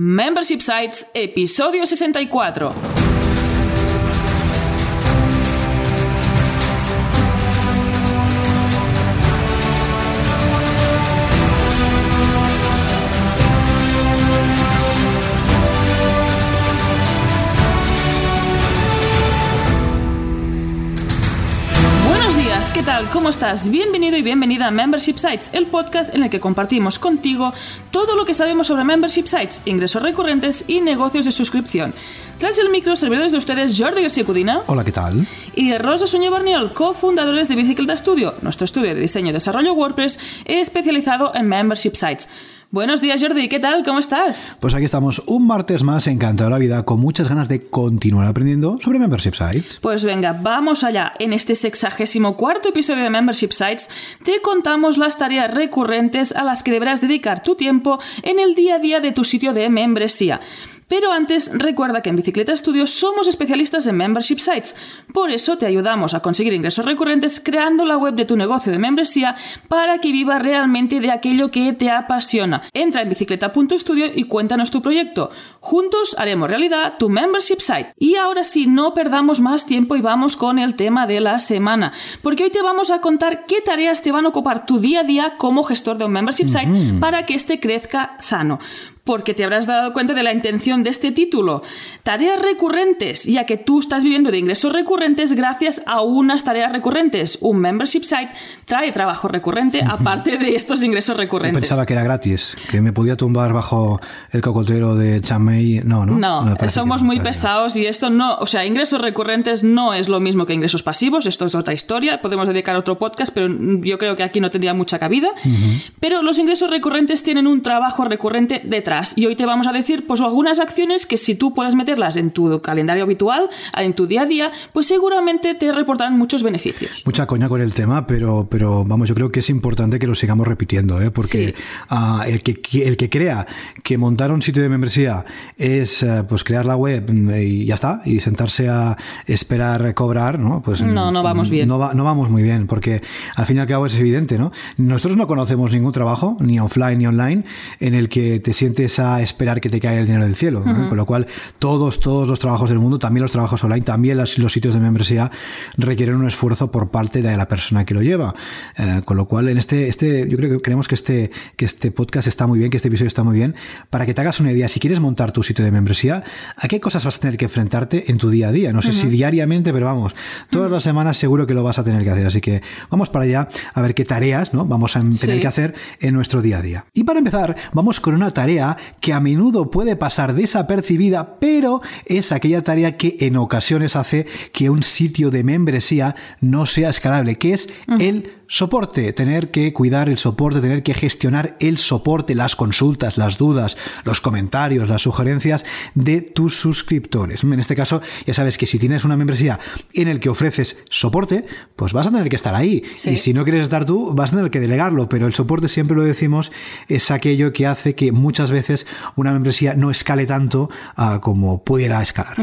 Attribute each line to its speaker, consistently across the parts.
Speaker 1: Membership Sites, episodio 64. Tal? ¿Cómo estás? Bienvenido y bienvenida a Membership Sites, el podcast en el que compartimos contigo todo lo que sabemos sobre Membership Sites, ingresos recurrentes y negocios de suscripción. Tras el micro, servidores de ustedes Jordi García Cudina
Speaker 2: Hola, ¿qué tal?
Speaker 1: y Rosa Suñé Barniol, cofundadores de Bicicleta Studio, nuestro estudio de diseño y desarrollo WordPress especializado en Membership Sites. Buenos días Jordi, ¿qué tal? ¿Cómo estás?
Speaker 2: Pues aquí estamos un martes más encantado de la vida con muchas ganas de continuar aprendiendo sobre Membership Sites.
Speaker 1: Pues venga, vamos allá. En este sexagésimo cuarto episodio de Membership Sites te contamos las tareas recurrentes a las que deberás dedicar tu tiempo en el día a día de tu sitio de membresía. Pero antes, recuerda que en Bicicleta Studio somos especialistas en Membership Sites. Por eso te ayudamos a conseguir ingresos recurrentes creando la web de tu negocio de membresía para que viva realmente de aquello que te apasiona. Entra en bicicleta.studio y cuéntanos tu proyecto. Juntos haremos realidad tu Membership Site. Y ahora sí, no perdamos más tiempo y vamos con el tema de la semana. Porque hoy te vamos a contar qué tareas te van a ocupar tu día a día como gestor de un Membership Site para que éste crezca sano porque te habrás dado cuenta de la intención de este título. Tareas recurrentes, ya que tú estás viviendo de ingresos recurrentes gracias a unas tareas recurrentes. Un membership site trae trabajo recurrente aparte de estos ingresos
Speaker 2: Yo
Speaker 1: recurrentes.
Speaker 2: pensaba que era gratis, que me podía tumbar bajo el cocotero de Chamey. No, no.
Speaker 1: No, somos muy pesados y esto no, o sea, ingresos recurrentes no es lo mismo que ingresos pasivos, esto es otra historia, podemos dedicar a otro podcast, pero yo creo que aquí no tendría mucha cabida. Pero los ingresos recurrentes tienen un trabajo recurrente detrás y hoy te vamos a decir pues algunas acciones que si tú puedes meterlas en tu calendario habitual, en tu día a día, pues seguramente te reportarán muchos beneficios.
Speaker 2: Mucha coña con el tema, pero, pero vamos, yo creo que es importante que lo sigamos repitiendo, ¿eh? porque
Speaker 1: Sí.
Speaker 2: ah, el, que, el que crea que montar un sitio de membresía es eh, pues crear la web mm, y ya está, y sentarse a esperar cobrar, ¿no? Pues
Speaker 1: No, no vamos
Speaker 2: mm,
Speaker 1: bien.
Speaker 2: No, va- no vamos muy bien, porque al fin y al cabo es evidente, ¿no? Nosotros no conocemos ningún trabajo, ni offline ni online, en el que te sientes a esperar que te caiga el dinero del cielo. ¿no? Con lo cual, todos, todos los trabajos del mundo, también los trabajos online, también los sitios de membresía, requieren un esfuerzo por parte de la persona que lo lleva. Eh, con lo cual, en este, este, yo creo que creemos que este, que este podcast está muy bien, que este episodio está muy bien, para que te hagas una idea. Si quieres montar tu sitio de membresía, ¿a qué cosas vas a tener que enfrentarte en tu día a día? No sé si diariamente, pero vamos, todas las semanas seguro que lo vas a tener que hacer. Así que vamos para allá a ver qué tareas ¿no? vamos a tener
Speaker 1: Sí.
Speaker 2: que hacer en nuestro día a día. Y para empezar, vamos con una tarea que a menudo puede pasar desapercibida, pero es aquella tarea que en ocasiones hace que un sitio de membresía no sea escalable, que es el soporte, tener que cuidar el soporte, tener que gestionar el soporte, las consultas, las dudas, los comentarios, las sugerencias de tus suscriptores. En este caso, ya sabes que si tienes una membresía en el que ofreces soporte, pues vas a tener que estar ahí.
Speaker 1: Sí.
Speaker 2: Y si no quieres estar tú, vas a tener que delegarlo, pero el soporte siempre lo decimos es aquello que hace que muchas veces una membresía no escale tanto ah, como pudiera escalar.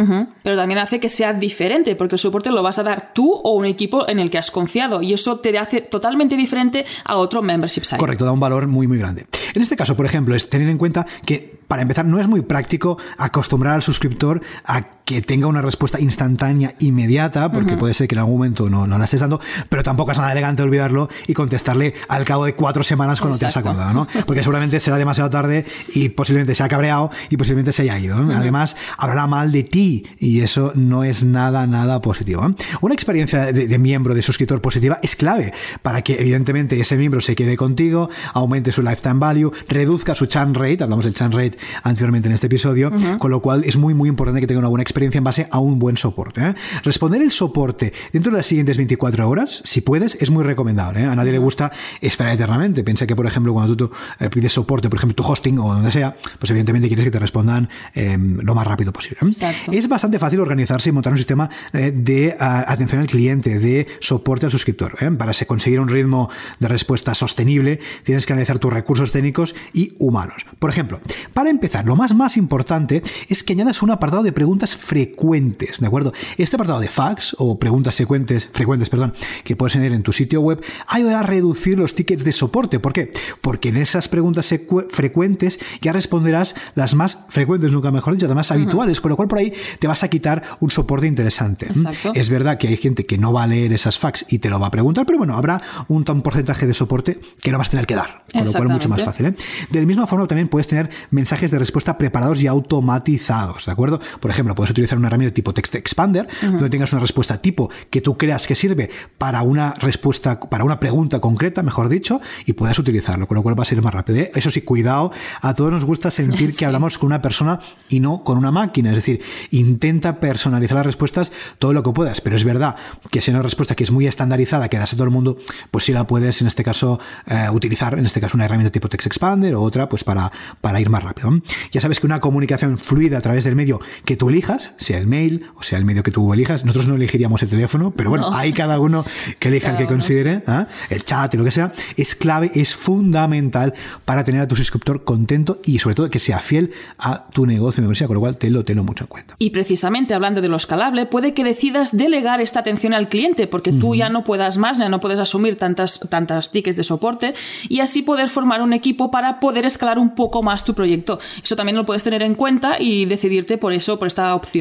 Speaker 1: Pero también hace que sea diferente, porque el soporte lo vas a dar tú o un equipo en el que has confiado, y eso te hace totalmente diferente a otro membership site.
Speaker 2: Correcto, da un valor muy muy grande. En este caso, por ejemplo, es tener en cuenta que para empezar no es muy práctico acostumbrar al suscriptor a que tenga una respuesta instantánea inmediata, porque puede ser que en algún momento no, no la estés dando, pero tampoco es nada elegante olvidarlo y contestarle al cabo de cuatro semanas cuando te has acordado, ¿no? Porque seguramente será demasiado tarde y posiblemente se ha cabreado y posiblemente se haya ido. ¿no? Además, hablará mal de ti y eso no es nada, nada positivo. ¿eh? Una experiencia de, de miembro, de suscriptor positiva es clave para que evidentemente ese miembro se quede contigo, aumente su lifetime value, reduzca su churn rate, hablamos del churn rate anteriormente en este episodio, con lo cual es muy, muy importante que tenga una buena experiencia en base a un buen soporte. ¿eh? Responder el soporte dentro de las siguientes 24 horas, si puedes, es muy recomendable. ¿eh? A nadie le gusta esperar eternamente. Piensa que, por ejemplo, cuando tú, tú, eh, pides soporte, por ejemplo, tu hosting o donde sea, pues evidentemente quieres que te respondan eh, lo más rápido posible. ¿eh?
Speaker 1: Exacto.
Speaker 2: Es bastante fácil organizarse y montar un sistema eh, de atención al cliente, de soporte al suscriptor. Para se- conseguir un ritmo de respuesta sostenible, tienes que analizar tus recursos técnicos y humanos. Por ejemplo, para empezar, lo más, más importante es que añadas un apartado de preguntas frecuentes, ¿de acuerdo? Este apartado de fax o preguntas frecuentes, frecuentes, perdón, que puedes tener en tu sitio web, ayudará a reducir los tickets de soporte. ¿Por qué? Porque en esas preguntas frecuentes ya responderás las más frecuentes, nunca mejor dicho, las más habituales, con lo cual por ahí te vas a quitar un soporte interesante. Es verdad que hay gente que no va a leer esas fax y te lo va a preguntar, pero bueno, habrá un tan porcentaje de soporte que no vas a tener que dar, con lo cual mucho más fácil. ¿eh? De la misma forma también puedes tener mensajes de respuesta preparados y automatizados, ¿de acuerdo? Por ejemplo, puedes utilizar una herramienta tipo Text Expander, donde tengas una respuesta tipo que tú creas que sirve para una respuesta, para una pregunta concreta, mejor dicho, y puedas utilizarlo, con lo cual va a ser más rápido. ¿eh? Eso sí, cuidado, a todos nos gusta sentir que hablamos con una persona y no con una máquina, es decir, intenta personalizar las respuestas todo lo que puedas, pero es verdad que si una respuesta que es muy estandarizada, que das a todo el mundo, pues sí la puedes en este caso eh, utilizar, en este caso una herramienta tipo Text Expander o otra, pues para, para ir más rápido. Ya sabes que una comunicación fluida a través del medio que tú elijas, sea el mail o sea el medio que tú elijas, nosotros no elegiríamos el teléfono, pero bueno, hay cada uno que elija el que considere, ¿ah? el chat y lo que sea, es clave, es fundamental para tener a tu suscriptor contento y sobre todo que sea fiel a tu negocio de universidad, con lo cual te lo tengo mucho en cuenta.
Speaker 1: Y precisamente hablando de lo escalable, puede que decidas delegar esta atención al cliente porque tú ya no puedas más, ya no puedes asumir tantas, tantas tickets de soporte y así poder formar un equipo para poder escalar un poco más tu proyecto. Eso también lo puedes tener en cuenta y decidirte por eso, por esta opción.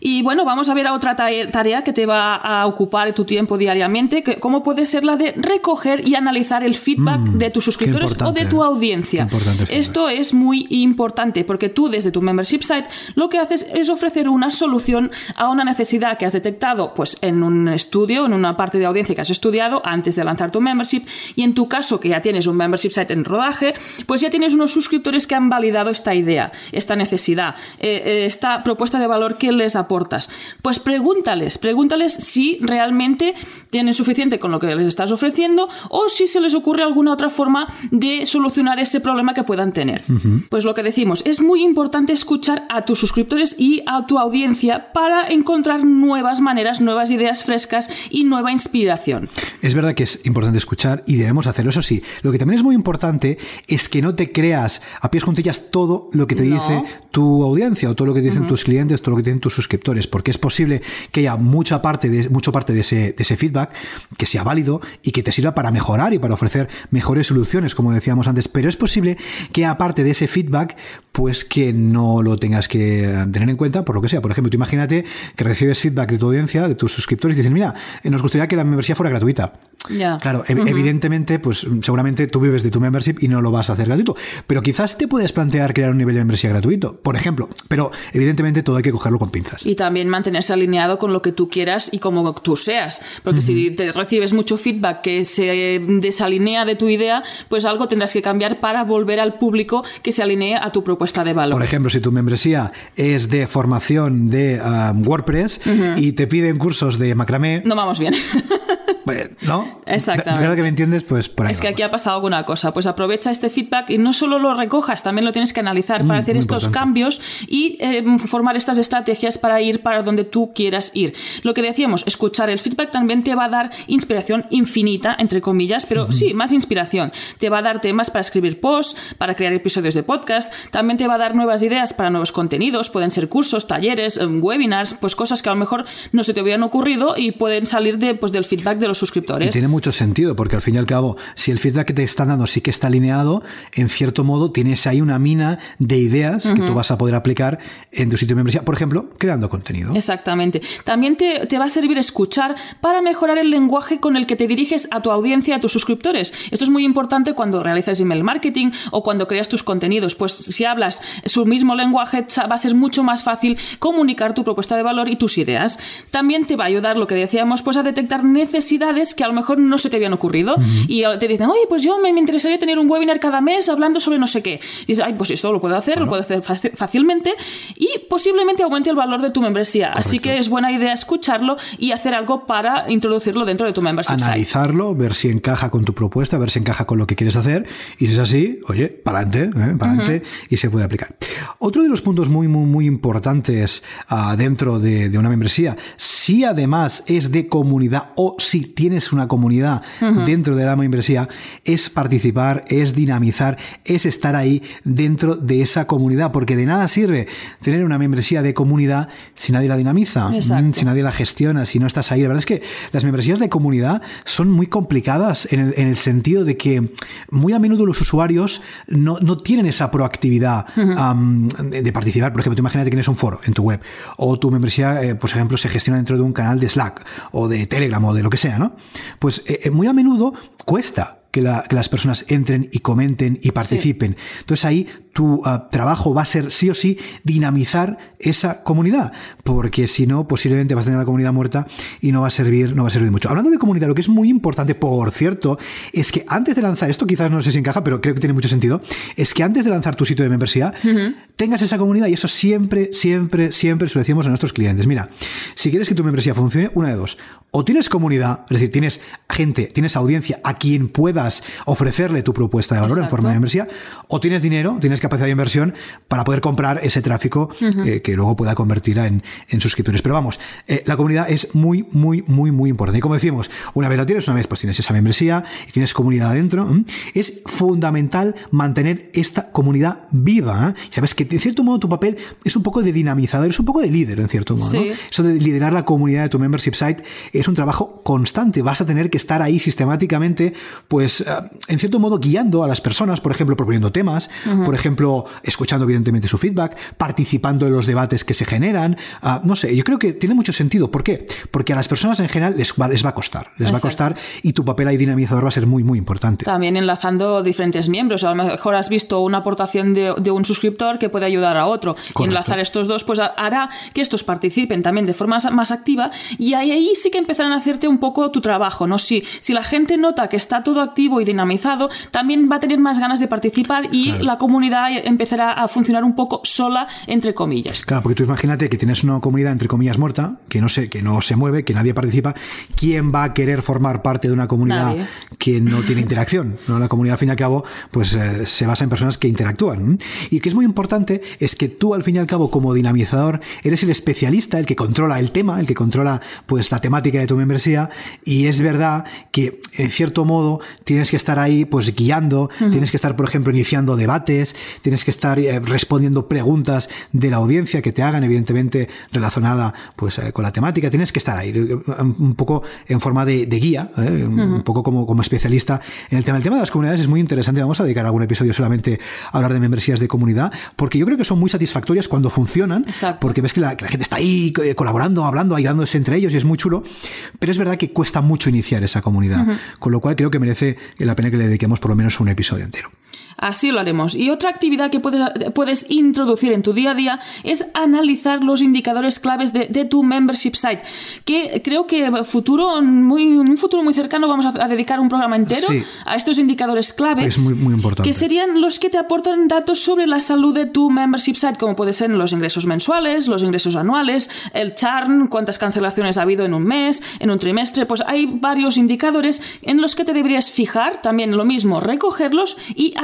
Speaker 1: Y bueno, vamos a ver a otra tarea que te va a ocupar tu tiempo diariamente, que, cómo puede ser la de recoger y analizar el feedback mm, de tus suscriptores o de tu audiencia. Esto es muy importante porque tú desde tu membership site lo que haces es ofrecer una solución a una necesidad que has detectado pues en un estudio, en una parte de audiencia que has estudiado antes de lanzar tu membership y en tu caso que ya tienes un membership site en rodaje, pues ya tienes unos suscriptores que han validado esta idea, esta necesidad, eh, eh, esta propuesta de valor que les aportas. Pues pregúntales, pregúntales si realmente tienen suficiente con lo que les estás ofreciendo o si se les ocurre alguna otra forma de solucionar ese problema que puedan tener. Pues lo que decimos, es muy importante escuchar a tus suscriptores y a tu audiencia para encontrar nuevas maneras, nuevas ideas frescas y nueva inspiración.
Speaker 2: Es verdad que es importante escuchar y debemos hacerlo, eso sí. Lo que también es muy importante es que no te creas a pies juntillas todo lo que te dice tu audiencia o todo lo que te dicen tus clientes, todo lo que dicen tus suscriptores, porque es posible que haya mucha parte de, mucho parte de ese, de ese feedback que sea válido y que te sirva para mejorar y para ofrecer mejores soluciones, como decíamos antes, pero es posible que aparte de ese feedback, pues que no lo tengas que eh, tener en cuenta por lo que sea. Por ejemplo, tú imagínate que recibes feedback de tu audiencia, de tus suscriptores, y dicen, mira, nos gustaría que la membresía fuera gratuita. Claro, evidentemente, pues seguramente tú vives de tu membership y no lo vas a hacer gratuito. Pero quizás te puedes plantear crear un nivel de membresía gratuito, por ejemplo. Pero evidentemente todo hay que cogerlo con pinzas.
Speaker 1: Y también mantenerse alineado con lo que tú quieras y como tú seas. Porque si te recibes mucho feedback que se desalinea de tu idea, pues algo tendrás que cambiar para volver al público que se alinee a tu propuesta de valor.
Speaker 2: Por ejemplo, si tu membresía es de formación de um, WordPress y te piden cursos de macramé.
Speaker 1: No vamos bien.
Speaker 2: ¿No?
Speaker 1: Exactamente.
Speaker 2: Creo que me entiendes, pues por ahí
Speaker 1: Es que aquí ha pasado alguna cosa. Pues aprovecha este feedback y no solo lo recojas, también lo tienes que analizar para mm, hacer estos cambios y eh, formar estas estrategias para ir para donde tú quieras ir. Lo que decíamos, escuchar el feedback también te va a dar inspiración infinita, entre comillas, pero sí, más inspiración. Te va a dar temas para escribir posts, para crear episodios de podcast, también te va a dar nuevas ideas para nuevos contenidos, pueden ser cursos, talleres, em, webinars, pues cosas que a lo mejor no se te hubieran ocurrido y pueden salir de, pues, del feedback de los suscriptores.
Speaker 2: Y tiene mucho sentido, porque al fin y al cabo, si el feedback que te están dando sí que está alineado, en cierto modo tienes ahí una mina de ideas que tú vas a poder aplicar en tu sitio de membresía, por ejemplo, creando contenido.
Speaker 1: Exactamente. También te, te va a servir escuchar para mejorar el lenguaje con el que te diriges a tu audiencia, a tus suscriptores. Esto es muy importante cuando realizas email marketing o cuando creas tus contenidos, pues si hablas su mismo lenguaje va a ser mucho más fácil comunicar tu propuesta de valor y tus ideas. También te va a ayudar, lo que decíamos, pues a detectar necesidades que a lo mejor no se te habían ocurrido y te dicen, oye, pues yo me, interesaría tener un webinar cada mes hablando sobre no sé qué. Y dices, ay, pues esto lo puedo hacer, lo puedo hacer fácilmente y posiblemente aumente el valor de tu membresía. Así que es buena idea escucharlo y hacer algo para introducirlo dentro de tu membership.
Speaker 2: Analizarlo, ver si encaja con tu propuesta, ver si encaja con lo que quieres hacer y si es así, oye, para adelante, ¿eh? para adelante y se puede aplicar. Otro de los puntos muy, muy, muy importantes uh, dentro de, de, una membresía, si además es de comunidad o si tienes una comunidad dentro de la membresía, es participar, es dinamizar, es estar ahí dentro de esa comunidad, porque de nada sirve tener una membresía de comunidad si nadie la dinamiza, mm, si nadie la gestiona, si no estás ahí. La verdad es que las membresías de comunidad son muy complicadas en el, sentido de que muy a menudo los usuarios no, tienen esa proactividad de, participar. Por ejemplo, tú imagínate que tienes un foro en tu web o tu membresía, eh, por ejemplo, se gestiona dentro de un canal de Slack o de Telegram o de lo que sea, ¿no? Pues eh, eh, muy a menudo cuesta que, las personas entren y comenten y participen. Entonces ahí tu ah, trabajo va a ser sí o sí dinamizar esa comunidad, porque si no, posiblemente vas a tener la comunidad muerta y no va a servir, no va a servir mucho. Hablando de comunidad, lo que es muy importante, por cierto, es que antes de lanzar, esto quizás no sé si encaja, pero creo que tiene mucho sentido, es que antes de lanzar tu sitio de membresía, tengas esa comunidad y eso siempre, siempre, siempre se lo decimos a nuestros clientes. Mira, si quieres que tu membresía funcione, una de dos. O tienes comunidad, es decir, tienes gente, tienes audiencia a quien puedas ofrecerle tu propuesta de valor en forma de membresía, o tienes dinero, tienes capacidad de inversión para poder comprar ese tráfico eh, que luego pueda convertir en, en suscriptores. Pero vamos, eh, la comunidad es muy, muy, muy, muy importante. Y como decimos, una vez la tienes, una vez pues tienes esa membresía y tienes comunidad adentro, es fundamental mantener esta comunidad viva. ¿eh? Sabes que de cierto modo tu papel es un poco de dinamizador, es un poco de líder en cierto modo. Eso de liderar la comunidad de tu membership site es un trabajo constante. Vas a tener que estar ahí sistemáticamente, pues, eh, en cierto modo, guiando a las personas, por ejemplo, proponiendo temas, por ejemplo, escuchando evidentemente su feedback, participando en los debates que se generan. Ah, no sé, yo creo que tiene mucho sentido. ¿Por qué? Porque a las personas en general les va, les va a costar. Les va a costar y tu papel ahí dinamizador va a ser muy, muy importante.
Speaker 1: También enlazando diferentes miembros. A lo mejor has visto una aportación de, un suscriptor que puede ayudar a otro. Y enlazar estos dos, pues hará que estos participen también de forma más activa y ahí sí que empezarán a hacerte un poco tu trabajo, ¿no? Si, si la gente nota que está todo activo y dinamizado, también va a tener más ganas de participar y la comunidad empezará a funcionar un poco sola, entre comillas.
Speaker 2: Claro, porque tú imagínate que tienes una comunidad, entre comillas, muerta, que no, se, que no se mueve, que nadie participa. ¿Quién va a querer formar parte de una comunidad que no tiene interacción? ¿no? La comunidad, al fin y al cabo, pues eh, se basa en personas que interactúan. Y que es muy importante es que tú, al fin y al cabo, como dinamizador, eres el especialista, el que controla el tema, el que controla pues la temática de tu membresía y es verdad que en cierto modo tienes que estar ahí pues guiando, tienes que estar por ejemplo iniciando debates, tienes que estar eh, respondiendo preguntas de la audiencia que te hagan evidentemente relacionada pues eh, con la temática, tienes que estar ahí eh, un poco en forma de, guía, un poco como, como especialista en el tema. El tema de las comunidades es muy interesante, vamos a dedicar algún episodio solamente a hablar de membresías de comunidad, porque yo creo que son muy satisfactorias cuando funcionan, porque ves que la, gente está ahí colaborando, hablando, ayudándose entre ellos y es muy chulo, pero es verdad que cuesta mucho iniciar esa comunidad, con lo cual creo que merece la pena que le dediquemos por lo menos un episodio entero.
Speaker 1: Así lo haremos. Y otra actividad que puedes, introducir en tu día a día es analizar los indicadores claves de, tu membership site. Que creo que futuro, muy, en un futuro muy cercano vamos a, dedicar un programa entero a estos indicadores clave.
Speaker 2: Es muy, muy importante.
Speaker 1: Que serían los que te aportan datos sobre la salud de tu membership site, como puede ser los ingresos mensuales, los ingresos anuales, el churn, cuántas cancelaciones ha habido en un mes, en un trimestre. Pues hay varios indicadores en los que te deberías fijar, también lo mismo, recogerlos y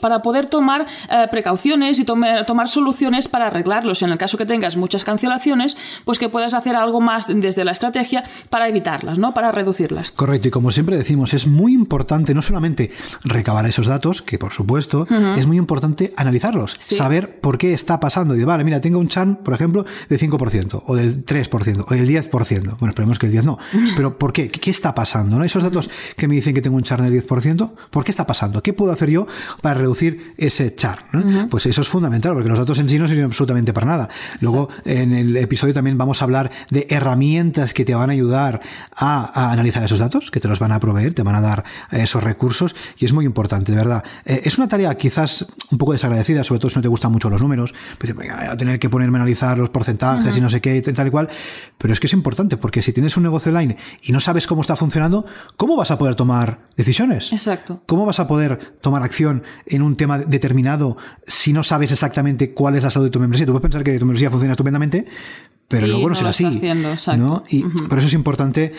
Speaker 1: para poder tomar eh, precauciones y tomar soluciones para arreglarlos. En el caso que tengas muchas cancelaciones, pues que puedas hacer algo más desde la estrategia para evitarlas, ¿no? Para reducirlas.
Speaker 2: Correcto, y como siempre decimos, es muy importante no solamente recabar esos datos, que por supuesto, es muy importante analizarlos, saber por qué está pasando. Y vale, mira, tengo un churn, por ejemplo, del 5%, o del 3%, o del 10%. Bueno, esperemos que el 10 no. Pero ¿por qué? ¿Qué está pasando? ¿no? Esos datos que me dicen que tengo un churn del 10%, ¿por qué está pasando? ¿Qué puedo hacer yo para reducir ese char. Pues eso es fundamental, porque los datos en sí no sirven absolutamente para nada. Luego, en el episodio también vamos a hablar de herramientas que te van a ayudar a, analizar esos datos, que te los van a proveer, te van a dar esos recursos, y es muy importante, de verdad. Eh, es una tarea quizás un poco desagradecida, sobre todo si no te gustan mucho los números, pues voy a tener que ponerme a analizar los porcentajes y no sé qué, tal y cual, pero es que es importante, porque si tienes un negocio online y no sabes cómo está funcionando, ¿cómo vas a poder tomar decisiones?
Speaker 1: Exacto.
Speaker 2: ¿Cómo vas a poder tomar en un tema determinado si no sabes exactamente cuál es la salud de tu membresía. Tú puedes pensar que tu membresía funciona estupendamente, pero
Speaker 1: Y
Speaker 2: luego no, será así.
Speaker 1: haciendo.
Speaker 2: ¿no? Y por eso es importante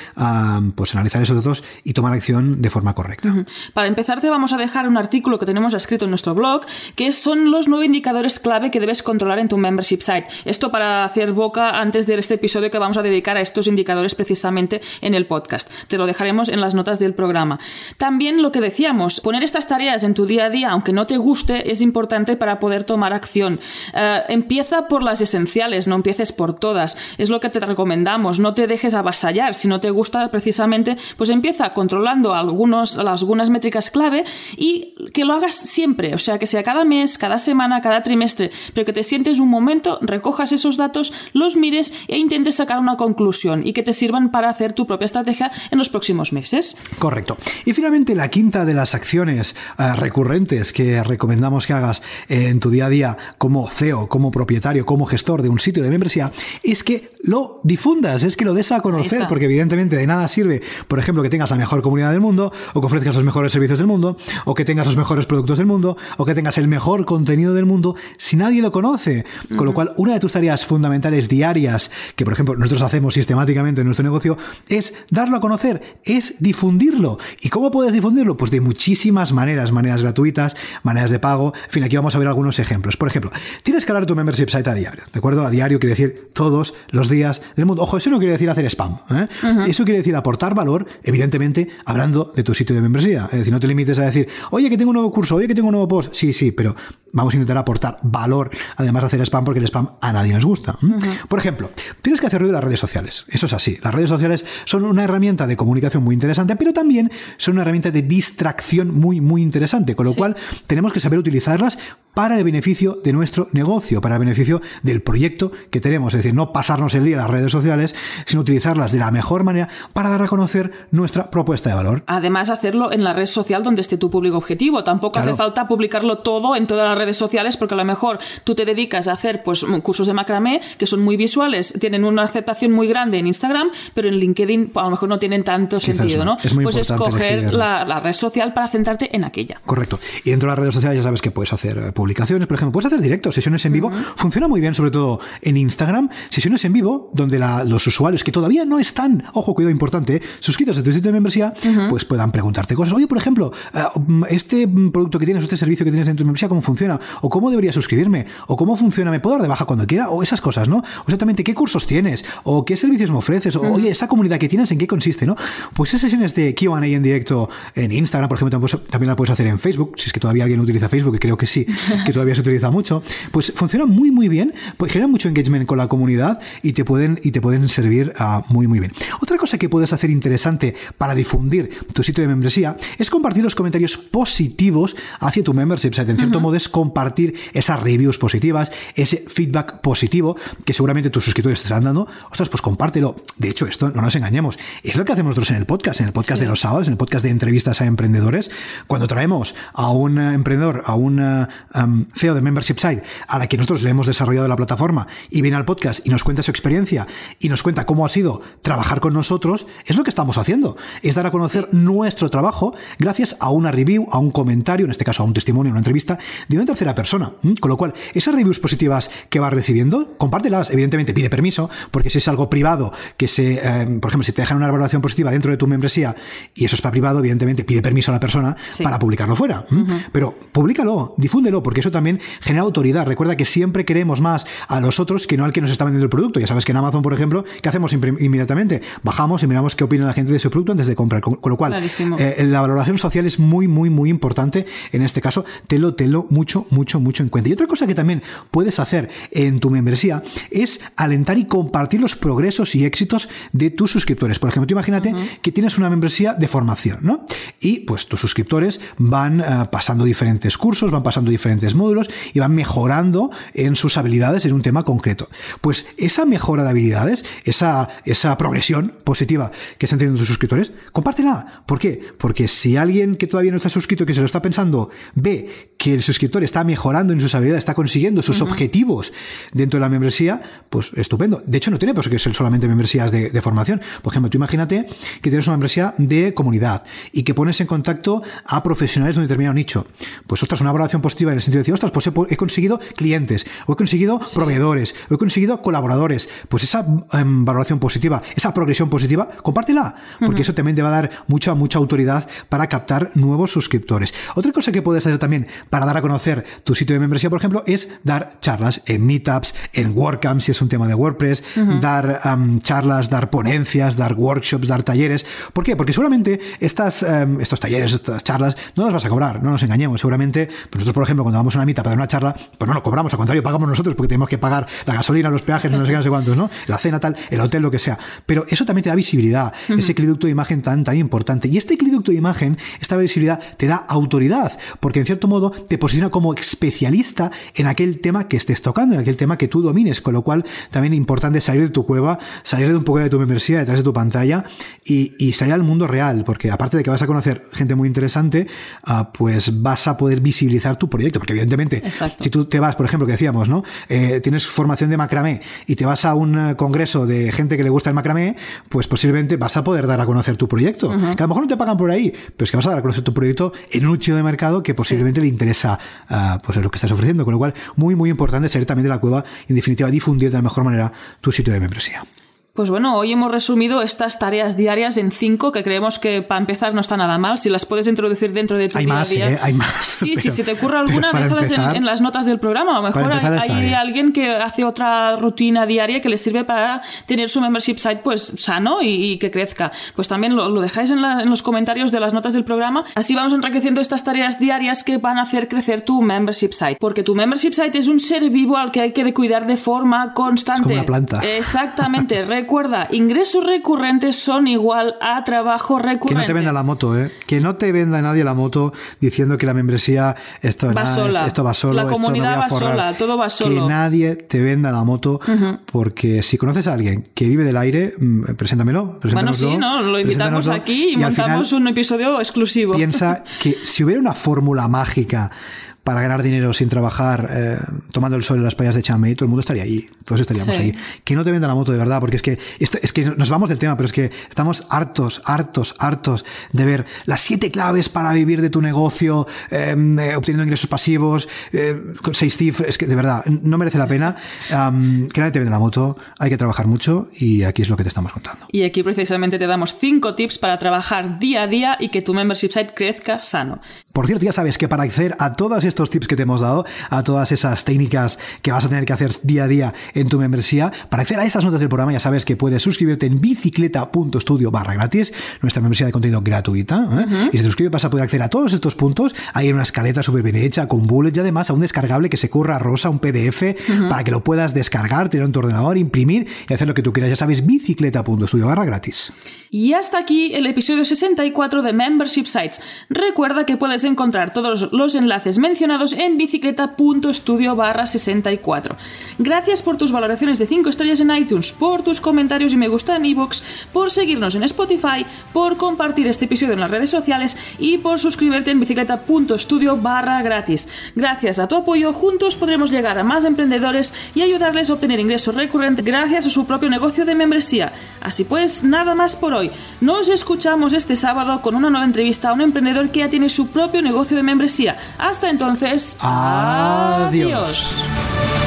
Speaker 2: pues analizar esos datos y tomar acción de forma correcta.
Speaker 1: Para empezar, te vamos a dejar un artículo que tenemos escrito en nuestro blog, que son los nueve indicadores clave que debes controlar en tu membership site. Esto para hacer boca antes de este episodio que vamos a dedicar a estos indicadores precisamente en el podcast. Te lo dejaremos en las notas del programa. También lo que decíamos, poner estas tareas en tu día a día, aunque no te guste, es importante para poder tomar acción. Eh, empieza por las esenciales, no empieces por todas. Es lo que te recomendamos. No te dejes avasallar. Si no te gusta precisamente, pues empieza controlando algunos, algunas métricas clave y que lo hagas siempre. O sea, que sea cada mes, cada semana, cada trimestre, pero que te sientes un momento, recojas esos datos, los mires e intentes sacar una conclusión y que te sirvan para hacer tu propia estrategia en los próximos meses.
Speaker 2: Correcto. Y finalmente, la quinta de las acciones eh, recurrentes que recomendamos que hagas en tu día a día como CEO, como propietario, como gestor de un sitio de membresía, es que lo difundas, es que lo des a conocer, porque evidentemente de nada sirve, por ejemplo, que tengas la mejor comunidad del mundo, o que ofrezcas los mejores servicios del mundo, o que tengas los mejores productos del mundo, o que tengas el mejor contenido del mundo, si nadie lo conoce. Con lo cual, una de tus tareas fundamentales diarias, que por ejemplo nosotros hacemos sistemáticamente en nuestro negocio, es darlo a conocer, es difundirlo. ¿Y cómo puedes difundirlo? Pues de muchísimas maneras, maneras gratuitas, maneras de pago. En fin, aquí vamos a ver algunos ejemplos. Por ejemplo, tienes que hablar de tu membership site a diario, ¿de acuerdo? A diario quiere decir todos los días del mundo. Ojo, eso no quiere decir hacer spam. ¿eh? Eso quiere decir aportar valor, evidentemente, hablando de tu sitio de membresía. Es decir, no te limites a decir, oye, que tengo un nuevo curso, oye, que tengo un nuevo post. Sí, sí, pero vamos a intentar aportar valor, además de hacer spam, porque el spam a nadie nos gusta. Por ejemplo, tienes que hacer ruido en las redes sociales. Eso es así. Las redes sociales son una herramienta de comunicación muy interesante, pero también son una herramienta de distracción muy, muy interesante. Con lo cual, tenemos que saber utilizarlas para el beneficio de nuestro negocio, para el beneficio del proyecto que tenemos. Es decir, no pasarnos el día en las redes sociales, sino utilizarlas de la mejor manera para dar a conocer nuestra propuesta de valor.
Speaker 1: Además, hacerlo en la red social donde esté tu público objetivo. Tampoco
Speaker 2: Claro.
Speaker 1: hace falta publicarlo todo en todas las redes sociales porque a lo mejor tú te dedicas a hacer pues, cursos de macramé que son muy visuales, tienen una aceptación muy grande en Instagram, pero en LinkedIn a lo mejor no tienen tanto
Speaker 2: Quizás
Speaker 1: sentido,
Speaker 2: no. Es muy
Speaker 1: pues escoger la, la red social para centrarte en aquella.
Speaker 2: Correcto. Y dentro de las redes sociales ya sabes que puedes hacer eh, publicaciones, por ejemplo, puedes hacer directos, sesiones en vivo. Funciona muy bien, sobre todo en Instagram, sesiones en vivo donde la- los usuarios que todavía no están, ojo, cuidado importante, eh, suscritos a tu sitio de membresía, pues puedan preguntarte cosas. Oye, por ejemplo, eh, mm, este mm, producto que tienes, este servicio que tienes en tu membresía, ¿cómo funciona? ¿O cómo debería suscribirme? ¿O cómo funciona? ¿Me puedo dar de baja cuando quiera? O esas cosas, ¿no? O exactamente qué cursos tienes, o qué servicios me ofreces, o oye, esa comunidad que tienes, ¿en qué consiste, no? Pues esas sesiones de QA en directo en Instagram, por ejemplo, también puedes- también la puedes hacer en Facebook, si es que todavía alguien utiliza Facebook, que creo que sí, que todavía se utiliza mucho, pues funciona muy, muy bien, pues generan mucho engagement con la comunidad y te pueden, y te pueden servir ah, muy, muy bien. Otra cosa que puedes hacer interesante para difundir tu sitio de membresía es compartir los comentarios positivos hacia tu membership site. En cierto modo es compartir esas reviews positivas, ese feedback positivo que seguramente tus suscriptores te están dando. Ostras, pues compártelo. De hecho, esto no nos engañemos. Es lo que hacemos nosotros en el podcast, en el podcast
Speaker 1: Sí.
Speaker 2: de los sábados, en el podcast de entrevistas a emprendedores. Cuando traemos a un eh, emprendedor, a un eh, um, CEO de membership site, a la que nosotros le hemos desarrollado la plataforma y viene al podcast y nos cuenta su experiencia y nos cuenta cómo ha sido trabajar con nosotros, es lo que estamos haciendo. Es dar a conocer nuestro trabajo gracias a una review, a un comentario, en este caso a un testimonio, una entrevista de tercera persona. Con lo cual, esas reviews positivas que vas recibiendo, compártelas. Evidentemente, pide permiso, porque si es algo privado, que se, eh, por ejemplo, si te dejan una valoración positiva dentro de tu membresía y eso es para privado, evidentemente pide permiso a la persona
Speaker 1: Sí.
Speaker 2: para publicarlo fuera. Pero públicalo, difúndelo, porque eso también genera autoridad. Recuerda que siempre queremos más a los otros que no al que nos está vendiendo el producto. Ya sabes que en Amazon, por ejemplo, ¿qué hacemos inmediatamente? Bajamos y miramos qué opina la gente de ese producto antes de comprar. Con, con lo cual, eh, la valoración social es muy, muy, muy importante. En este caso, tenlo, tenlo mucho, mucho, mucho en cuenta. Y otra cosa que también puedes hacer en tu membresía es alentar y compartir los progresos y éxitos de tus suscriptores. Por ejemplo, tú imagínate que tienes una membresía de formación, ¿no? Y pues tus suscriptores van eh, pasando diferentes cursos, van pasando diferentes módulos y van mejorando en sus habilidades en un tema concreto. Pues esa mejora de habilidades, esa, esa progresión positiva que están teniendo tus suscriptores, compártela. ¿Por qué? Porque si alguien que todavía no está suscrito, que se lo está pensando, ve que el suscriptor está mejorando en sus habilidades, está consiguiendo sus objetivos dentro de la membresía, pues estupendo. De hecho, no tiene por qué ser solamente membresías de, de, formación. Por ejemplo, tú imagínate que tienes una membresía de comunidad y que pones en contacto a profesionales de un determinado nicho. Pues, ostras, una valoración positiva en el sentido de decir, ostras, pues he, he conseguido clientes, o he conseguido sí. proveedores, o he conseguido colaboradores. Pues esa um, valoración positiva, esa progresión positiva, compártela, porque uh -huh. eso también te va a dar mucha, mucha autoridad para captar nuevos suscriptores. Otra cosa que puedes hacer también para dar a conocer tu sitio de membresía, por ejemplo, es dar charlas en meetups, en WordCamp, si es un tema de WordPress, uh -huh. dar um, charlas, dar ponencias, dar workshops, dar talleres. ¿Por qué? Porque seguramente estas, um, estos talleres, estas charlas, no las vas a cobrar, no nos engañemos. Seguramente, pues nosotros, por ejemplo, cuando vamos a una meetup para dar una charla, pues no lo cobramos, al contrario, pagamos nosotros porque tenemos que pagar la gasolina, los peajes, no sé qué, no sé cuántos, ¿no? La cena, tal, el hotel, lo que sea. Pero eso también te da visibilidad, uh -huh. ese cliducto de imagen tan, tan importante. Y este cliducto de imagen, esta visibilidad, te da autoridad, porque en cierto modo te posiciona como especialista en aquel tema que estés tocando, en aquel tema que tú domines, con lo cual también es importante salir de tu cueva, salir de un poco de tu membresía, detrás de tu pantalla y, y salir al mundo real, porque aparte de que vas a conocer gente muy interesante, uh, pues vas a poder visibilizar tu proyecto, porque evidentemente, Exacto. si tú te vas, por ejemplo, que decíamos, ¿no? Eh, tienes formación de macramé y te vas a un uh, congreso de gente que le gusta el macramé, pues posiblemente vas a poder dar a conocer tu proyecto. Uh -huh. Que a lo mejor no te pagan por ahí, pero es que vas a dar a conocer tu proyecto en un nicho de mercado que posiblemente sí. le interesa uh, pues lo que estás ofreciendo. Con lo cual, muy, muy importante salir también de la cueva y, en definitiva, difundir de la mejor manera tu sitio de membresía.
Speaker 1: Pues bueno, hoy hemos resumido estas tareas diarias en cinco que creemos que para empezar no está nada mal. Si las puedes introducir dentro de tu
Speaker 2: hay
Speaker 1: día
Speaker 2: más,
Speaker 1: a día.
Speaker 2: ¿eh? Hay más.
Speaker 1: Sí, pero, si te ocurre alguna, déjalas empezar, en, en, las notas del programa. A lo mejor hay, hay alguien que hace otra rutina diaria que le sirve para tener su membership site pues sano y, y que crezca. Pues también lo, lo dejáis en, la, en, los comentarios de las notas del programa. Así vamos enriqueciendo estas tareas diarias que van a hacer crecer tu membership site. Porque tu membership site es un ser vivo al que hay que cuidar de forma constante. Es
Speaker 2: como una planta.
Speaker 1: Exactamente. Recuerda, ingresos recurrentes son igual a trabajo recurrente.
Speaker 2: Que no te venda la moto, ¿eh? Que no te venda nadie la moto diciendo que la membresía esto
Speaker 1: va,
Speaker 2: nada,
Speaker 1: sola.
Speaker 2: esto va solo.
Speaker 1: La comunidad
Speaker 2: no
Speaker 1: va sola, todo va solo.
Speaker 2: Que nadie te venda la moto uh -huh. porque si conoces a alguien que vive del aire, mm, preséntamelo.
Speaker 1: Bueno, sí, ¿no? Lo invitamos aquí y, y montamos un episodio exclusivo.
Speaker 2: Piensa que si hubiera una fórmula mágica para ganar dinero sin trabajar, eh, tomando el sol en las playas de Chamey, todo el mundo estaría allí, todos estaríamos sí. allí. Que no te venda la moto de verdad, porque es que, esto, es que nos vamos del tema, pero es que estamos hartos, hartos, hartos de ver las siete claves para vivir de tu negocio, eh, obteniendo ingresos pasivos, eh, con seis cifras, es que de verdad, no merece la pena. Um, que nadie te venda la moto, hay que trabajar mucho y aquí es lo que te estamos contando.
Speaker 1: Y aquí precisamente te damos cinco tips para trabajar día a día y que tu membership site crezca sano.
Speaker 2: Por cierto, ya sabes que para acceder a estas estos tips que te hemos dado, a todas esas técnicas que vas a tener que hacer día a día en tu membresía. Para acceder a esas notas del programa ya sabes que puedes suscribirte en bicicleta.studio barra gratis, nuestra membresía de contenido gratuita. ¿eh? Uh -huh. Y si te suscribes vas a poder acceder a todos estos puntos. Hay una escaleta súper bien hecha, con bullets y además a un descargable que se curra rosa, un PDF, uh -huh. para que lo puedas descargar, tener en tu ordenador, imprimir y hacer lo que tú quieras. Ya sabes, bicicleta.studio barra gratis.
Speaker 1: Y hasta aquí el episodio 64 de Membership Sites. Recuerda que puedes encontrar todos los enlaces mencionados en bicicleta.studio barra 64. Gracias por tus valoraciones de 5 estrellas en iTunes, por tus comentarios y me gusta en iVoox, por seguirnos en Spotify, por compartir este episodio en las redes sociales y por suscribirte en bicicleta.studio barra gratis. Gracias a tu apoyo, juntos podremos llegar a más emprendedores y ayudarles a obtener ingresos recurrentes gracias a su propio negocio de membresía. Así pues, nada más por hoy. Nos escuchamos este sábado con una nueva entrevista a un emprendedor que ya tiene su propio negocio de membresía. Hasta entonces,
Speaker 2: adiós. adiós.